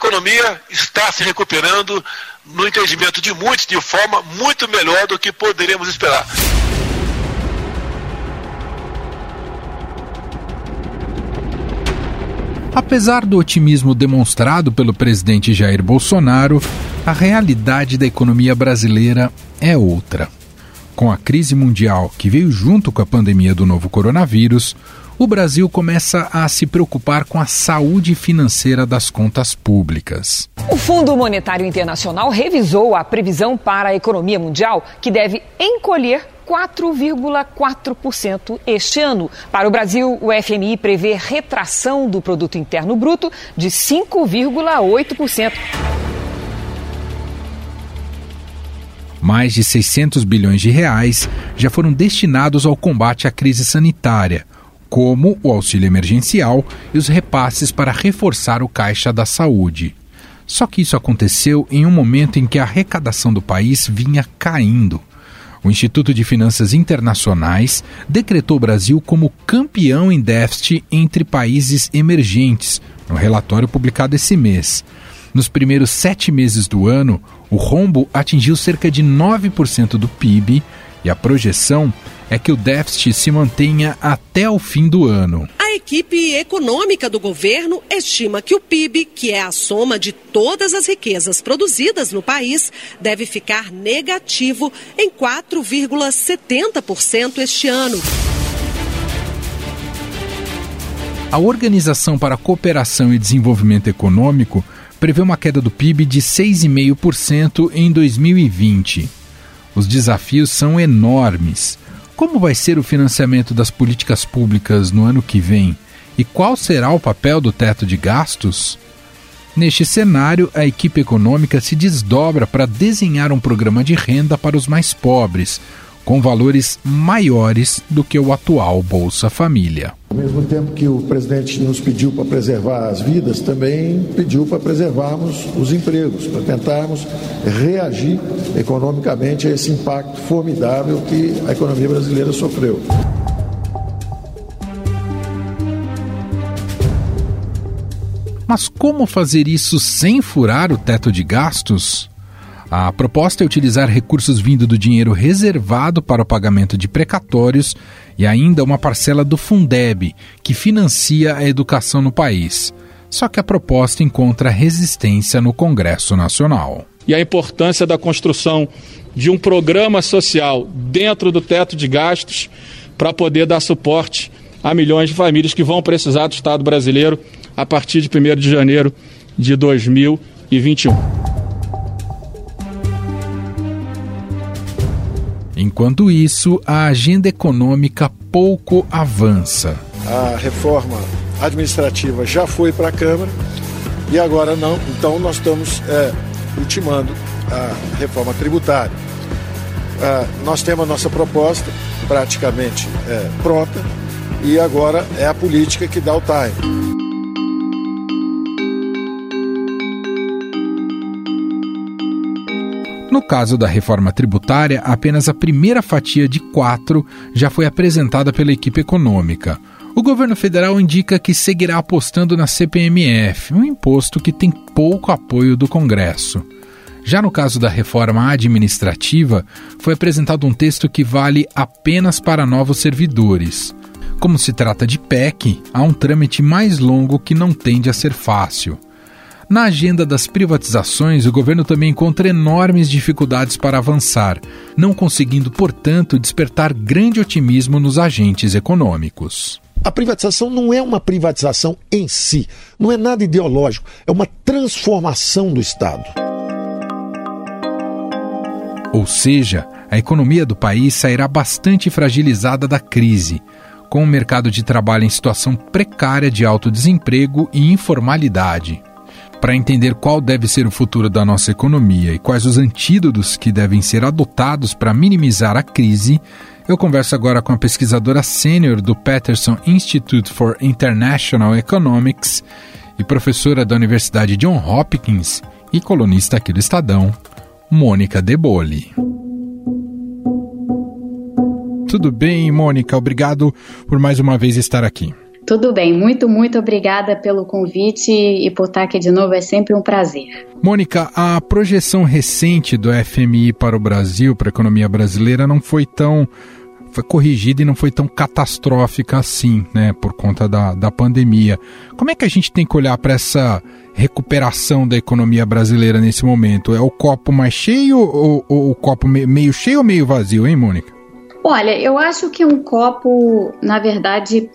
economia está se recuperando, no entendimento de muitos, de forma muito melhor do que poderíamos esperar. Apesar do otimismo demonstrado pelo presidente Jair Bolsonaro, a realidade da economia brasileira é outra. Com a crise mundial que veio junto com a pandemia do novo coronavírus, o Brasil começa a se preocupar com a saúde financeira das contas públicas. O Fundo Monetário Internacional revisou a previsão para a economia mundial, que deve encolher 4,4% este ano. Para o Brasil, o FMI prevê retração do produto interno bruto de 5,8%. Mais de 600 bilhões de reais já foram destinados ao combate à crise sanitária, como o auxílio emergencial e os repasses para reforçar o caixa da saúde. Só que isso aconteceu em um momento em que a arrecadação do país vinha caindo. O Instituto de Finanças Internacionais decretou o Brasil como campeão em déficit entre países emergentes, no relatório publicado esse mês. Nos primeiros sete meses do ano, o rombo atingiu cerca de 9% do PIB e a projeção é que o déficit se mantenha até o fim do ano. A equipe econômica do governo estima que o PIB, que é a soma de todas as riquezas produzidas no país, deve ficar negativo em 4,70% este ano. A Organização para a Cooperação e Desenvolvimento Econômico prevê uma queda do PIB de 6,5% em 2020. Os desafios são enormes. Como vai ser o financiamento das políticas públicas no ano que vem? E qual será o papel do teto de gastos? Neste cenário, a equipe econômica se desdobra para desenhar um programa de renda para os mais pobres, com valores maiores do que o atual Bolsa Família. Ao mesmo tempo que o presidente nos pediu para preservar as vidas, também pediu para preservarmos os empregos, para tentarmos reagir economicamente a esse impacto formidável que a economia brasileira sofreu. Mas como fazer isso sem furar o teto de gastos? A proposta é utilizar recursos vindo do dinheiro reservado para o pagamento de precatórios e ainda uma parcela do Fundeb, que financia a educação no país. Só que a proposta encontra resistência no Congresso Nacional. E a importância da construção de um programa social dentro do teto de gastos para poder dar suporte a milhões de famílias que vão precisar do Estado brasileiro a partir de 1 de janeiro de 2021. Enquanto isso, a agenda econômica pouco avança. A reforma administrativa já foi para a Câmara e agora não, então nós estamos é, ultimando a reforma tributária. Ah, nós temos a nossa proposta praticamente é, pronta e agora é a política que dá o time. No caso da reforma tributária, apenas a primeira fatia de quatro já foi apresentada pela equipe econômica. O governo federal indica que seguirá apostando na CPMF, um imposto que tem pouco apoio do Congresso. Já no caso da reforma administrativa, foi apresentado um texto que vale apenas para novos servidores. Como se trata de PEC, há um trâmite mais longo que não tende a ser fácil. Na agenda das privatizações, o governo também encontra enormes dificuldades para avançar, não conseguindo, portanto, despertar grande otimismo nos agentes econômicos. A privatização não é uma privatização em si, não é nada ideológico, é uma transformação do Estado. Ou seja, a economia do país sairá bastante fragilizada da crise, com o mercado de trabalho em situação precária de alto desemprego e informalidade. Para entender qual deve ser o futuro da nossa economia e quais os antídotos que devem ser adotados para minimizar a crise, eu converso agora com a pesquisadora sênior do Peterson Institute for International Economics e professora da Universidade John Hopkins e colunista aqui do Estadão, Mônica Deboli. Tudo bem, Mônica? Obrigado por mais uma vez estar aqui. Tudo bem, muito, muito obrigada pelo convite e por estar aqui de novo, é sempre um prazer. Mônica, a projeção recente do FMI para o Brasil, para a economia brasileira, não foi tão. foi corrigida e não foi tão catastrófica assim, né, por conta da, da pandemia. Como é que a gente tem que olhar para essa recuperação da economia brasileira nesse momento? É o copo mais cheio ou, ou o copo meio cheio ou meio vazio, hein, Mônica? Olha, eu acho que um copo, na verdade,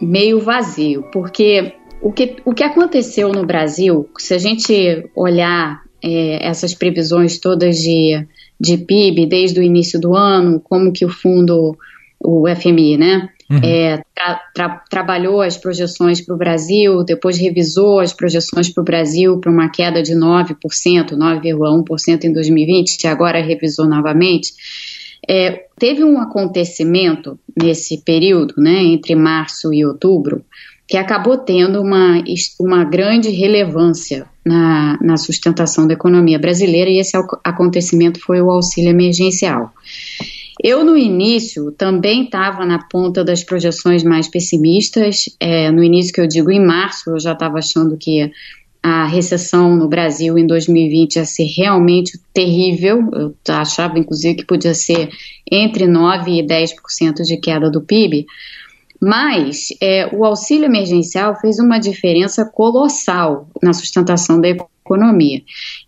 meio vazio, porque o que, o que aconteceu no Brasil, se a gente olhar é, essas previsões todas de, de PIB desde o início do ano, como que o fundo, o FMI, né, uhum. é, tra, tra, trabalhou as projeções para o Brasil, depois revisou as projeções para o Brasil para uma queda de 9%, 9,1% em 2020, e agora revisou novamente. É, teve um acontecimento nesse período, né, entre março e outubro, que acabou tendo uma, uma grande relevância na, na sustentação da economia brasileira, e esse acontecimento foi o auxílio emergencial. Eu, no início, também estava na ponta das projeções mais pessimistas. É, no início, que eu digo em março, eu já estava achando que a recessão no Brasil em 2020 ia ser realmente terrível. Eu achava, inclusive, que podia ser entre 9% e 10% de queda do PIB. Mas é, o auxílio emergencial fez uma diferença colossal na sustentação da economia.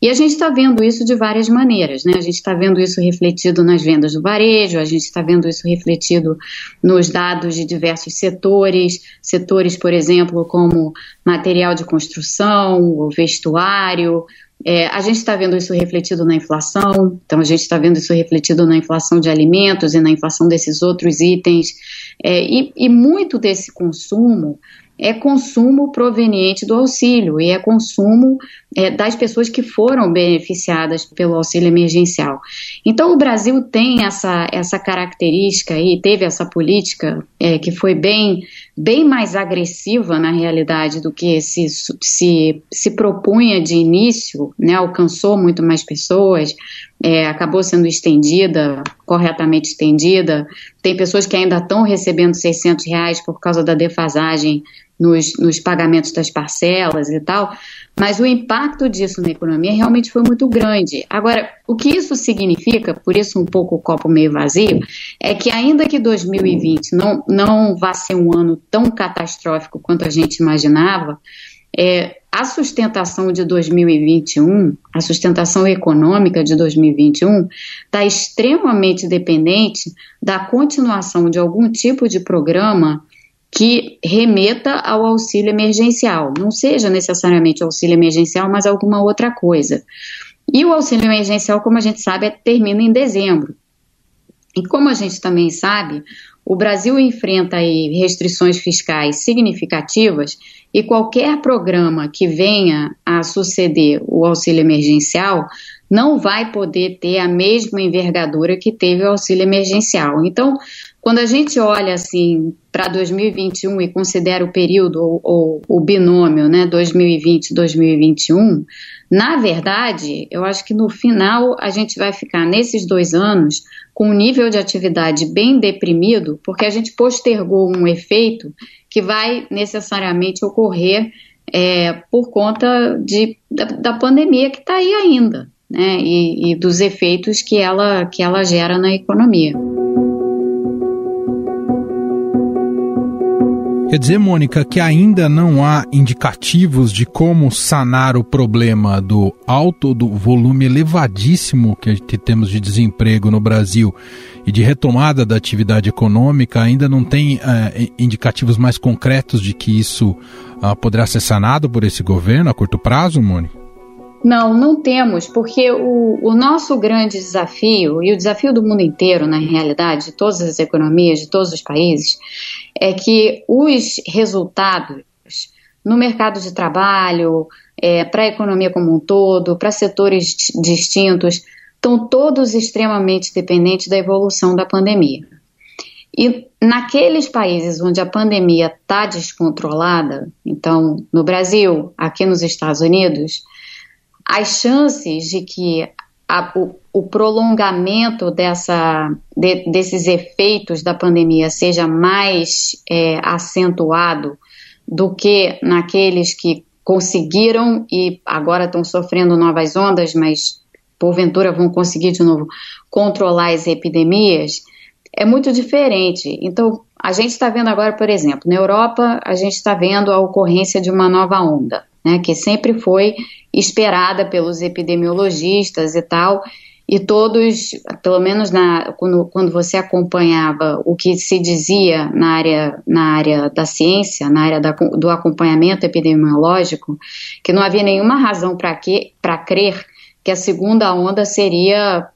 E a gente está vendo isso de várias maneiras, né? A gente está vendo isso refletido nas vendas do varejo, a gente está vendo isso refletido nos dados de diversos setores, setores, por exemplo, como material de construção, o vestuário, é, a gente está vendo isso refletido na inflação, então a gente está vendo isso refletido na inflação de alimentos e na inflação desses outros itens, é, e, e muito desse consumo é consumo proveniente do auxílio e é consumo é, das pessoas que foram beneficiadas pelo auxílio emergencial. Então, o Brasil tem essa, essa característica e teve essa política é, que foi bem, bem mais agressiva na realidade do que se, se, se propunha de início, né, alcançou muito mais pessoas, é, acabou sendo estendida, corretamente estendida. Tem pessoas que ainda estão recebendo 600 reais por causa da defasagem nos, nos pagamentos das parcelas e tal, mas o impacto disso na economia realmente foi muito grande. Agora, o que isso significa, por isso um pouco o copo meio vazio, é que ainda que 2020 não, não vá ser um ano tão catastrófico quanto a gente imaginava, é, a sustentação de 2021, a sustentação econômica de 2021, está extremamente dependente da continuação de algum tipo de programa que remeta ao auxílio emergencial, não seja necessariamente auxílio emergencial, mas alguma outra coisa. E o auxílio emergencial, como a gente sabe, é, termina em dezembro. E como a gente também sabe, o Brasil enfrenta restrições fiscais significativas e qualquer programa que venha a suceder o auxílio emergencial não vai poder ter a mesma envergadura que teve o auxílio emergencial. Então, quando a gente olha assim para 2021 e considera o período ou, ou o binômio, né, 2020-2021, na verdade, eu acho que no final a gente vai ficar nesses dois anos com um nível de atividade bem deprimido, porque a gente postergou um efeito que vai necessariamente ocorrer é, por conta de, da, da pandemia que está aí ainda, né, e, e dos efeitos que ela, que ela gera na economia. Quer dizer, Mônica, que ainda não há indicativos de como sanar o problema do alto, do volume elevadíssimo que temos de desemprego no Brasil e de retomada da atividade econômica, ainda não tem uh, indicativos mais concretos de que isso uh, poderá ser sanado por esse governo a curto prazo, Mônica? Não, não temos, porque o, o, nosso grande desafio, e o desafio do mundo inteiro, na realidade, de todas as economias, de todos os países, é que os resultados no mercado de trabalho, é, para a economia como um todo, para setores distintos, estão todos extremamente dependentes da evolução da pandemia. E naqueles países onde a pandemia está descontrolada, então no Brasil, aqui nos Estados Unidos, as chances de que a, o, o, prolongamento dessa, de, desses efeitos da pandemia seja mais é, acentuado do que naqueles que conseguiram e agora estão sofrendo novas ondas, mas porventura vão conseguir de novo controlar as epidemias, é muito diferente. Então, a gente está vendo agora, por exemplo, na Europa, a gente está vendo a ocorrência de uma nova onda, né, que sempre foi esperada pelos epidemiologistas e tal, e todos, pelo menos na, quando, quando você acompanhava o que se dizia na área, na área da ciência, na área da, do acompanhamento epidemiológico, que não havia nenhuma razão para crer que a segunda onda seria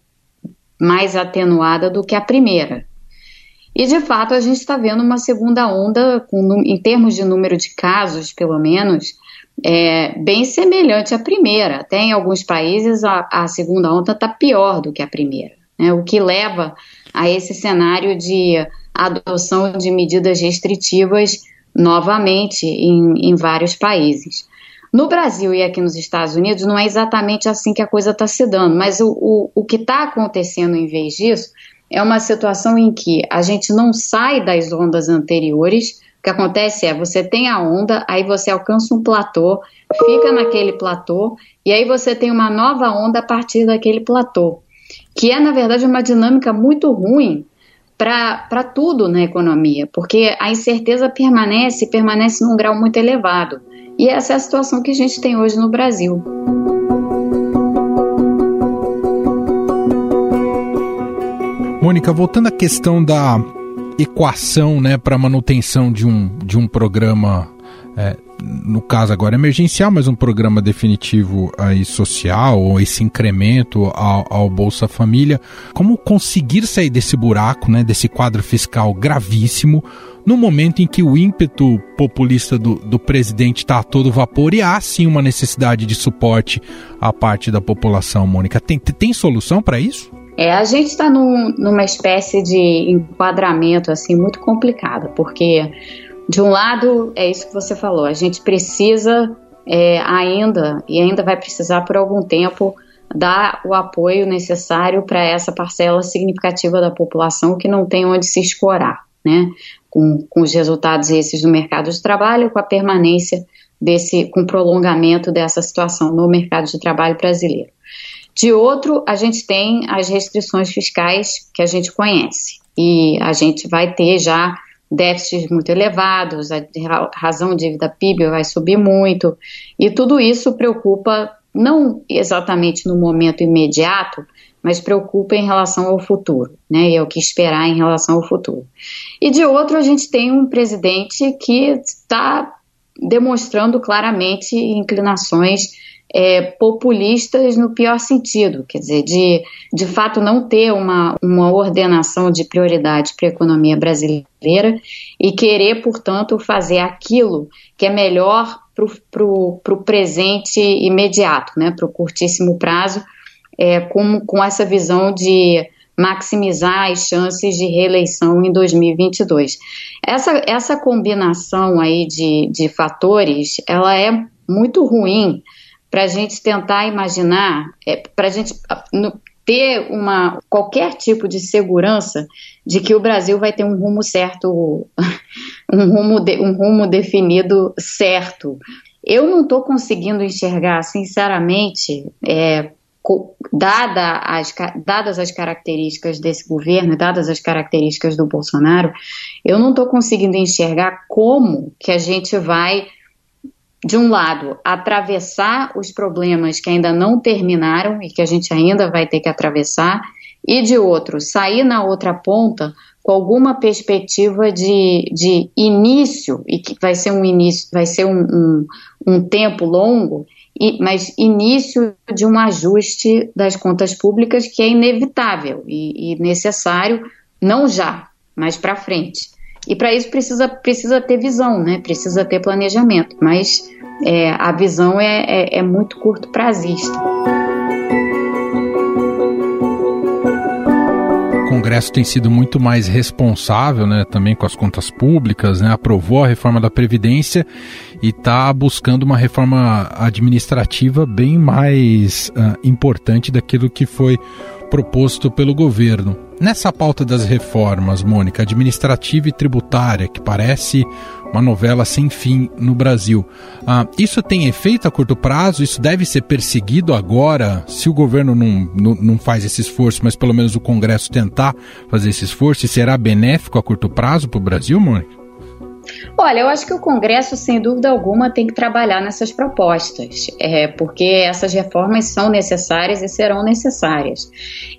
mais atenuada do que a primeira. E de fato a gente está vendo uma segunda onda, com, em termos de número de casos, pelo menos, é, bem semelhante à primeira. Até em alguns países a, a segunda onda está pior do que a primeira, né? o que leva a esse cenário de adoção de medidas restritivas novamente em, em vários países. No Brasil e aqui nos Estados Unidos não é exatamente assim que a coisa está se dando, mas o, o, o que está acontecendo em vez disso é uma situação em que a gente não sai das ondas anteriores. O que acontece é você tem a onda, aí você alcança um platô, fica naquele platô, e aí você tem uma nova onda a partir daquele platô, que é, na verdade, uma dinâmica muito ruim para tudo na economia, porque a incerteza permanece, permanece num grau muito elevado. E essa é a situação que a gente tem hoje no Brasil. Mônica, voltando à questão da equação né, para manutenção de um, de um programa, é, no caso agora emergencial, mas um programa definitivo aí social, ou esse incremento ao, ao Bolsa Família, como conseguir sair desse buraco, né, desse quadro fiscal gravíssimo, no momento em que o ímpeto populista do, do presidente está a todo vapor e há sim uma necessidade de suporte à parte da população, Mônica. Tem, tem solução para isso? É, a gente está num, numa espécie de enquadramento assim muito complicado, porque de um lado é isso que você falou, a gente precisa é, ainda e ainda vai precisar por algum tempo dar o apoio necessário para essa parcela significativa da população que não tem onde se escorar, né? Com, com os resultados esses do mercado de trabalho, com a permanência desse, com o prolongamento dessa situação no mercado de trabalho brasileiro. De outro, a gente tem as restrições fiscais que a gente conhece. E a gente vai ter já déficits muito elevados, a razão dívida PIB vai subir muito, e tudo isso preocupa não exatamente no momento imediato, mas preocupa em relação ao futuro, né? E é o que esperar em relação ao futuro. E de outro, a gente tem um presidente que está demonstrando claramente inclinações é, populistas no pior sentido, quer dizer, de de fato não ter uma, uma ordenação de prioridade para a economia brasileira e querer, portanto, fazer aquilo que é melhor para o presente imediato, né, para o curtíssimo prazo, é, com, com essa visão de maximizar as chances de reeleição em 2022. Essa, essa combinação aí de, de fatores, ela é muito ruim para a gente tentar imaginar, é, para a gente no, ter uma, qualquer tipo de segurança de que o Brasil vai ter um rumo certo, um rumo, de, um rumo definido certo. Eu não estou conseguindo enxergar, sinceramente, é, dada as, dadas as características desse governo, dadas as características do Bolsonaro, eu não estou conseguindo enxergar como que a gente vai de um lado, atravessar os problemas que ainda não terminaram e que a gente ainda vai ter que atravessar, e de outro, sair na outra ponta com alguma perspectiva de, de início, e que vai ser um início, vai ser um, um, um tempo longo, e, mas início de um ajuste das contas públicas que é inevitável e, e necessário, não já, mas para frente. E para isso precisa, precisa ter visão, né? precisa ter planejamento, mas é, a visão é, é, é muito curto prazista. Congresso tem sido muito mais responsável, né, também com as contas públicas, né, aprovou a reforma da Previdência e está buscando uma reforma administrativa bem mais uh, importante daquilo que foi proposto pelo governo. Nessa pauta das reformas, Mônica, administrativa e tributária, que parece uma novela sem fim no Brasil, ah, isso tem efeito a curto prazo? Isso deve ser perseguido agora, se o governo não, não, não faz esse esforço, mas pelo menos o Congresso tentar fazer esse esforço, será benéfico a curto prazo para o Brasil, Mônica? Olha, eu acho que o Congresso, sem dúvida alguma, tem que trabalhar nessas propostas, é, porque essas reformas são necessárias e serão necessárias.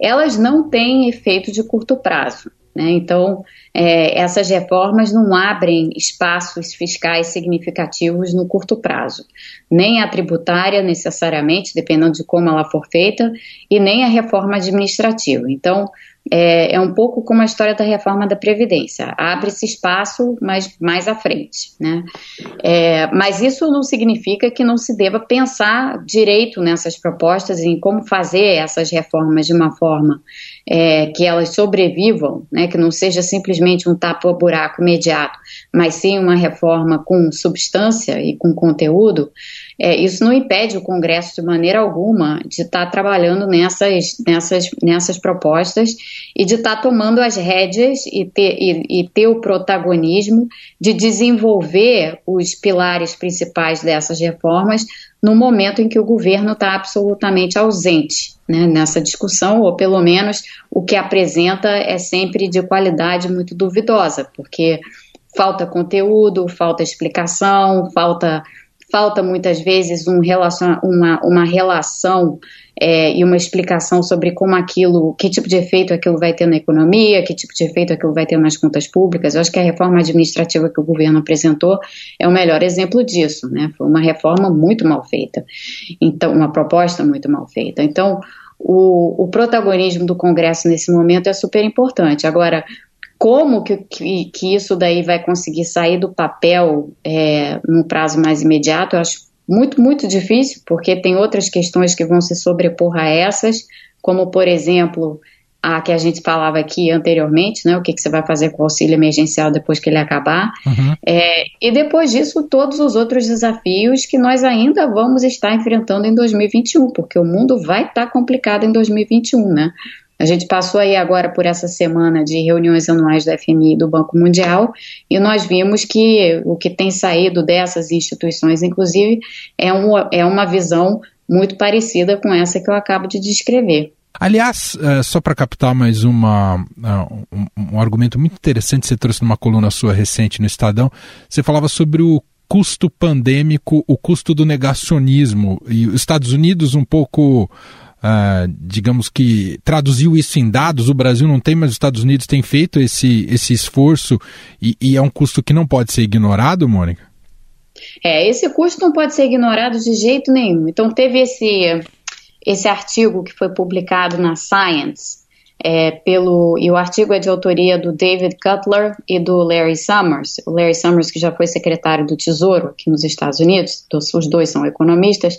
Elas não têm efeito de curto prazo. Né? Então, é, essas reformas não abrem espaços fiscais significativos no curto prazo, nem a tributária necessariamente, dependendo de como ela for feita, e nem a reforma administrativa. Então, é, é, um pouco como a história da reforma da Previdência. Abre-se espaço, mas mais à frente. Né? É, mas isso não significa que não se deva pensar direito nessas propostas, em como fazer essas reformas de uma forma é, que elas sobrevivam, né? que não seja simplesmente um tapa-buraco imediato, mas sim uma reforma com substância e com conteúdo. É, isso não impede o Congresso, de maneira alguma, de estar tá trabalhando nessas, nessas, nessas propostas e de estar tá tomando as rédeas e ter, e, e ter o protagonismo de desenvolver os pilares principais dessas reformas no momento em que o governo está absolutamente ausente né, nessa discussão, ou pelo menos o que apresenta é sempre de qualidade muito duvidosa, porque falta conteúdo, falta explicação, falta falta muitas vezes um relacion, uma, uma relação é, e uma explicação sobre como aquilo, que tipo de efeito aquilo vai ter na economia, que tipo de efeito aquilo vai ter nas contas públicas. Eu acho que a reforma administrativa que o governo apresentou é o melhor exemplo disso, né? Foi uma reforma muito mal feita, então uma proposta muito mal feita. Então o, o protagonismo do Congresso nesse momento é super importante. Agora como que, que, que, isso daí vai conseguir sair do papel é, num prazo mais imediato, eu acho muito, muito difícil, porque tem outras questões que vão se sobrepor a essas, como, por exemplo, a que a gente falava aqui anteriormente, né, o que, que você vai fazer com o auxílio emergencial depois que ele acabar, uhum. é, e depois disso todos os outros desafios que nós ainda vamos estar enfrentando em 2021, porque o mundo vai estar complicado em 2021, né? A gente passou aí agora por essa semana de reuniões anuais do FMI e do Banco Mundial e nós vimos que o que tem saído dessas instituições, inclusive, é, um, é uma visão muito parecida com essa que eu acabo de descrever. Aliás, é, só para captar mais uma, um, um, argumento muito interessante que você trouxe numa coluna sua recente no Estadão, você falava sobre o custo pandêmico, o custo do negacionismo, e os Estados Unidos um pouco Uh, digamos que traduziu isso em dados, o Brasil não tem, mas os Estados Unidos têm feito esse, esse esforço e, e é um custo que não pode ser ignorado, Mônica? É, esse custo não pode ser ignorado de jeito nenhum. Então teve esse, esse artigo que foi publicado na Science, é, pelo, e o artigo é de autoria do David Cutler e do Larry Summers. O Larry Summers, que já foi secretário do Tesouro aqui nos Estados Unidos, os dois são economistas,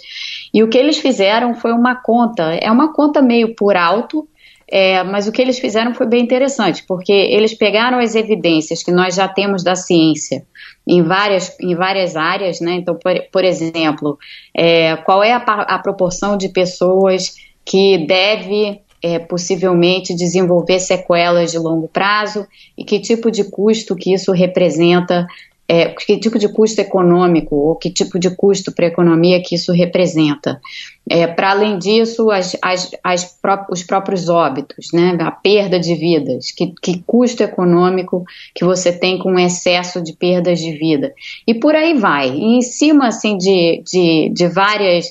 e o que eles fizeram foi uma conta, é uma conta meio por alto, é, mas o que eles fizeram foi bem interessante, porque eles pegaram as evidências que nós já temos da ciência em várias, em várias áreas, né? Então, por, por exemplo, é, qual é a, a proporção de pessoas que deve é, possivelmente desenvolver sequelas de longo prazo e que tipo de custo que isso representa, é, que tipo de custo econômico ou que tipo de custo para a economia que isso representa. É, para além disso, as, as, as pró os próprios óbitos, né, a perda de vidas, que, que custo econômico que você tem com o excesso de perdas de vida. E por aí vai. E em cima assim, de, de, de várias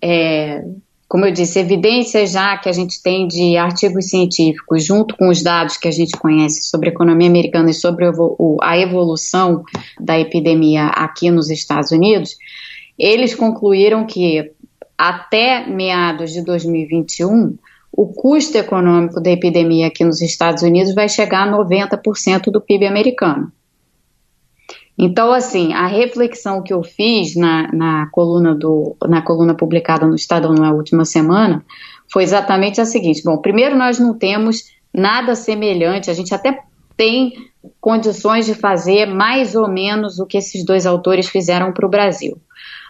é, como eu disse, evidências já que a gente tem de artigos científicos, junto com os dados que a gente conhece sobre a economia americana e sobre a evolução da epidemia aqui nos Estados Unidos, eles concluíram que até meados de 2021, o custo econômico da epidemia aqui nos Estados Unidos vai chegar a 90% do PIB americano. Então, assim, a reflexão que eu fiz na, na, coluna, do, na coluna publicada no Estadão na última semana foi exatamente a seguinte: bom, primeiro, nós não temos nada semelhante. A gente até tem condições de fazer mais ou menos o que esses dois autores fizeram para o Brasil.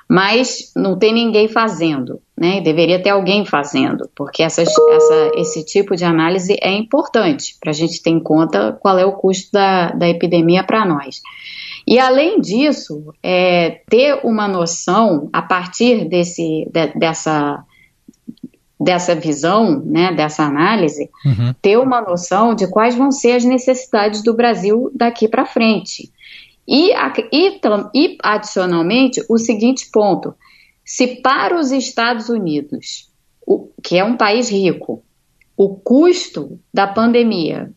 Mas não tem ninguém fazendo, né? Deveria ter alguém fazendo, porque essas, essa, esse tipo de análise é importante para a gente ter em conta qual é o custo da, da epidemia para nós. E além disso, é, ter uma noção a partir desse, de, dessa dessa visão, né, dessa análise, uhum. ter uma noção de quais vão ser as necessidades do Brasil daqui para frente. E, e, e, adicionalmente, o seguinte ponto: se para os Estados Unidos, o, que é um país rico, o custo da pandemia,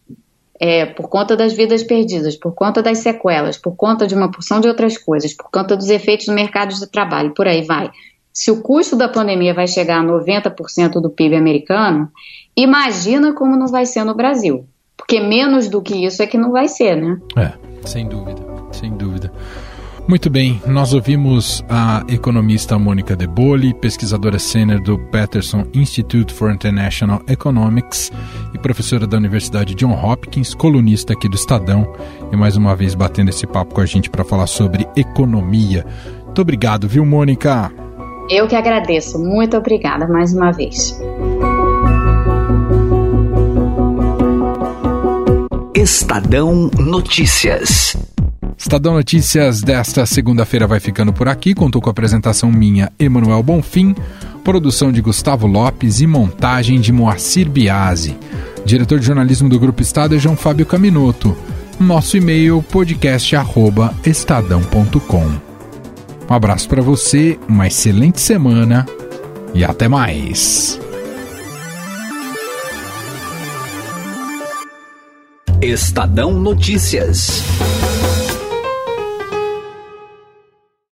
é, por conta das vidas perdidas, por conta das sequelas, por conta de uma porção de outras coisas, por conta dos efeitos no mercado de trabalho, por aí vai, se o custo da pandemia vai chegar a 90% do PIB americano, imagina como não vai ser no Brasil. Porque menos do que isso é que não vai ser, né? É, sem dúvida, sem dúvida. Muito bem, nós ouvimos a economista Mônica De Bolle, pesquisadora sênior do Peterson Institute for International Economics e professora da Universidade John Hopkins, colunista aqui do Estadão, e mais uma vez batendo esse papo com a gente para falar sobre economia. Muito obrigado, viu, Mônica? Eu que agradeço. Muito obrigada mais uma vez. Estadão Notícias. Estadão Notícias desta segunda-feira vai ficando por aqui. Contou com a apresentação minha, Emanuel Bonfim, produção de Gustavo Lopes e montagem de Moacir Biasi. Diretor de jornalismo do Grupo Estado é João Fábio Caminoto. Nosso e-mail podcast@estadão.com. Um abraço para você, uma excelente semana e até mais. Estadão Notícias.